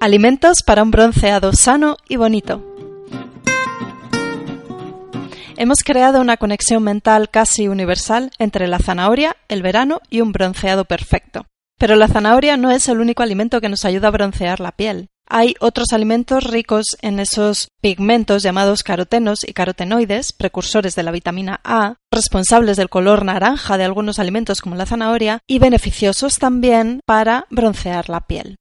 Alimentos para un bronceado sano y bonito. Hemos creado una conexión mental casi universal entre la zanahoria, el verano y un bronceado perfecto. Pero la zanahoria no es el único alimento que nos ayuda a broncear la piel. Hay otros alimentos ricos en esos pigmentos llamados carotenos y carotenoides, precursores de la vitamina A, responsables del color naranja de algunos alimentos como la zanahoria y beneficiosos también para broncear la piel.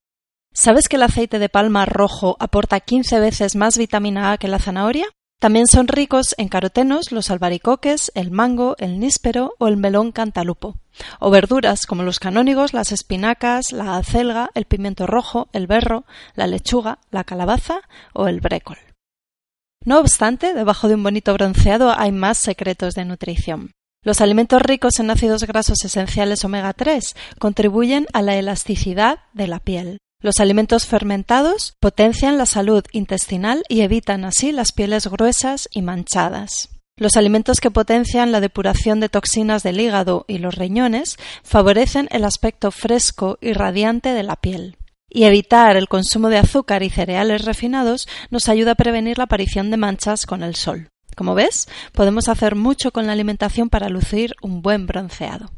¿Sabes que el aceite de palma rojo aporta 15 veces más vitamina A que la zanahoria? También son ricos en carotenos los albaricoques, el mango, el níspero o el melón cantalupo, o verduras como los canónigos, las espinacas, la acelga, el pimiento rojo, el berro, la lechuga, la calabaza o el brécol. No obstante, debajo de un bonito bronceado hay más secretos de nutrición. Los alimentos ricos en ácidos grasos esenciales omega 3 contribuyen a la elasticidad de la piel. Los alimentos fermentados potencian la salud intestinal y evitan así las pieles gruesas y manchadas. Los alimentos que potencian la depuración de toxinas del hígado y los riñones favorecen el aspecto fresco y radiante de la piel. Y evitar el consumo de azúcar y cereales refinados nos ayuda a prevenir la aparición de manchas con el sol. Como ves, podemos hacer mucho con la alimentación para lucir un buen bronceado.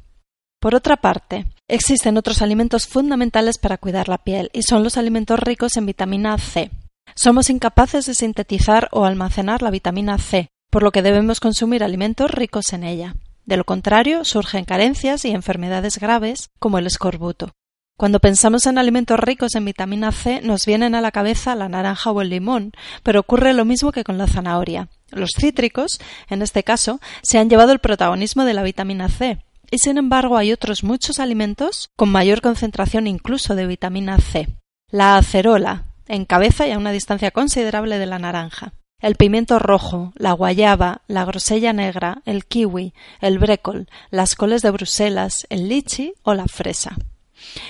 Por otra parte, existen otros alimentos fundamentales para cuidar la piel y son los alimentos ricos en vitamina C. Somos incapaces de sintetizar o almacenar la vitamina C, por lo que debemos consumir alimentos ricos en ella. De lo contrario, surgen carencias y enfermedades graves como el escorbuto. Cuando pensamos en alimentos ricos en vitamina C nos vienen a la cabeza la naranja o el limón, pero ocurre lo mismo que con la zanahoria. Los cítricos, en este caso, se han llevado el protagonismo de la vitamina C, y sin embargo hay otros muchos alimentos con mayor concentración incluso de vitamina C. La acerola encabeza y a una distancia considerable de la naranja. El pimiento rojo, la guayaba, la grosella negra, el kiwi, el brécol, las coles de Bruselas, el lichi o la fresa.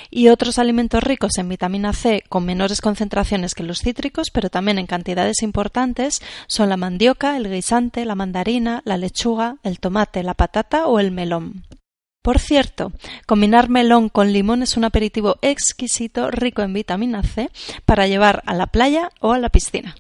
Y otros alimentos ricos en vitamina C con menores concentraciones que los cítricos, pero también en cantidades importantes, son la mandioca, el guisante, la mandarina, la lechuga, el tomate, la patata o el melón. Por cierto, combinar melón con limón es un aperitivo exquisito rico en vitamina C para llevar a la playa o a la piscina.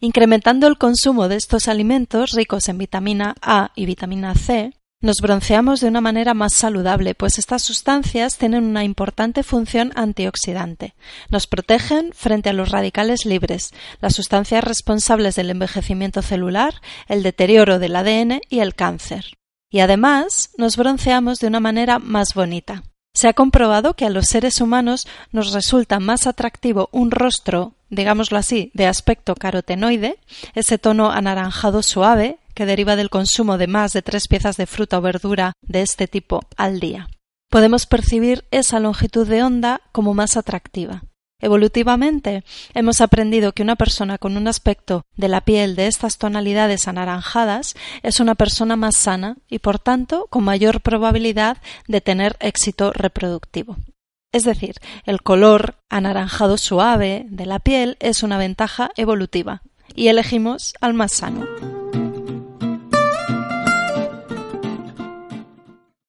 Incrementando el consumo de estos alimentos ricos en vitamina A y vitamina C, nos bronceamos de una manera más saludable, pues estas sustancias tienen una importante función antioxidante. Nos protegen frente a los radicales libres, las sustancias responsables del envejecimiento celular, el deterioro del ADN y el cáncer y además nos bronceamos de una manera más bonita. Se ha comprobado que a los seres humanos nos resulta más atractivo un rostro, digámoslo así, de aspecto carotenoide, ese tono anaranjado suave que deriva del consumo de más de tres piezas de fruta o verdura de este tipo al día. Podemos percibir esa longitud de onda como más atractiva. Evolutivamente, hemos aprendido que una persona con un aspecto de la piel de estas tonalidades anaranjadas es una persona más sana y, por tanto, con mayor probabilidad de tener éxito reproductivo. Es decir, el color anaranjado suave de la piel es una ventaja evolutiva y elegimos al más sano.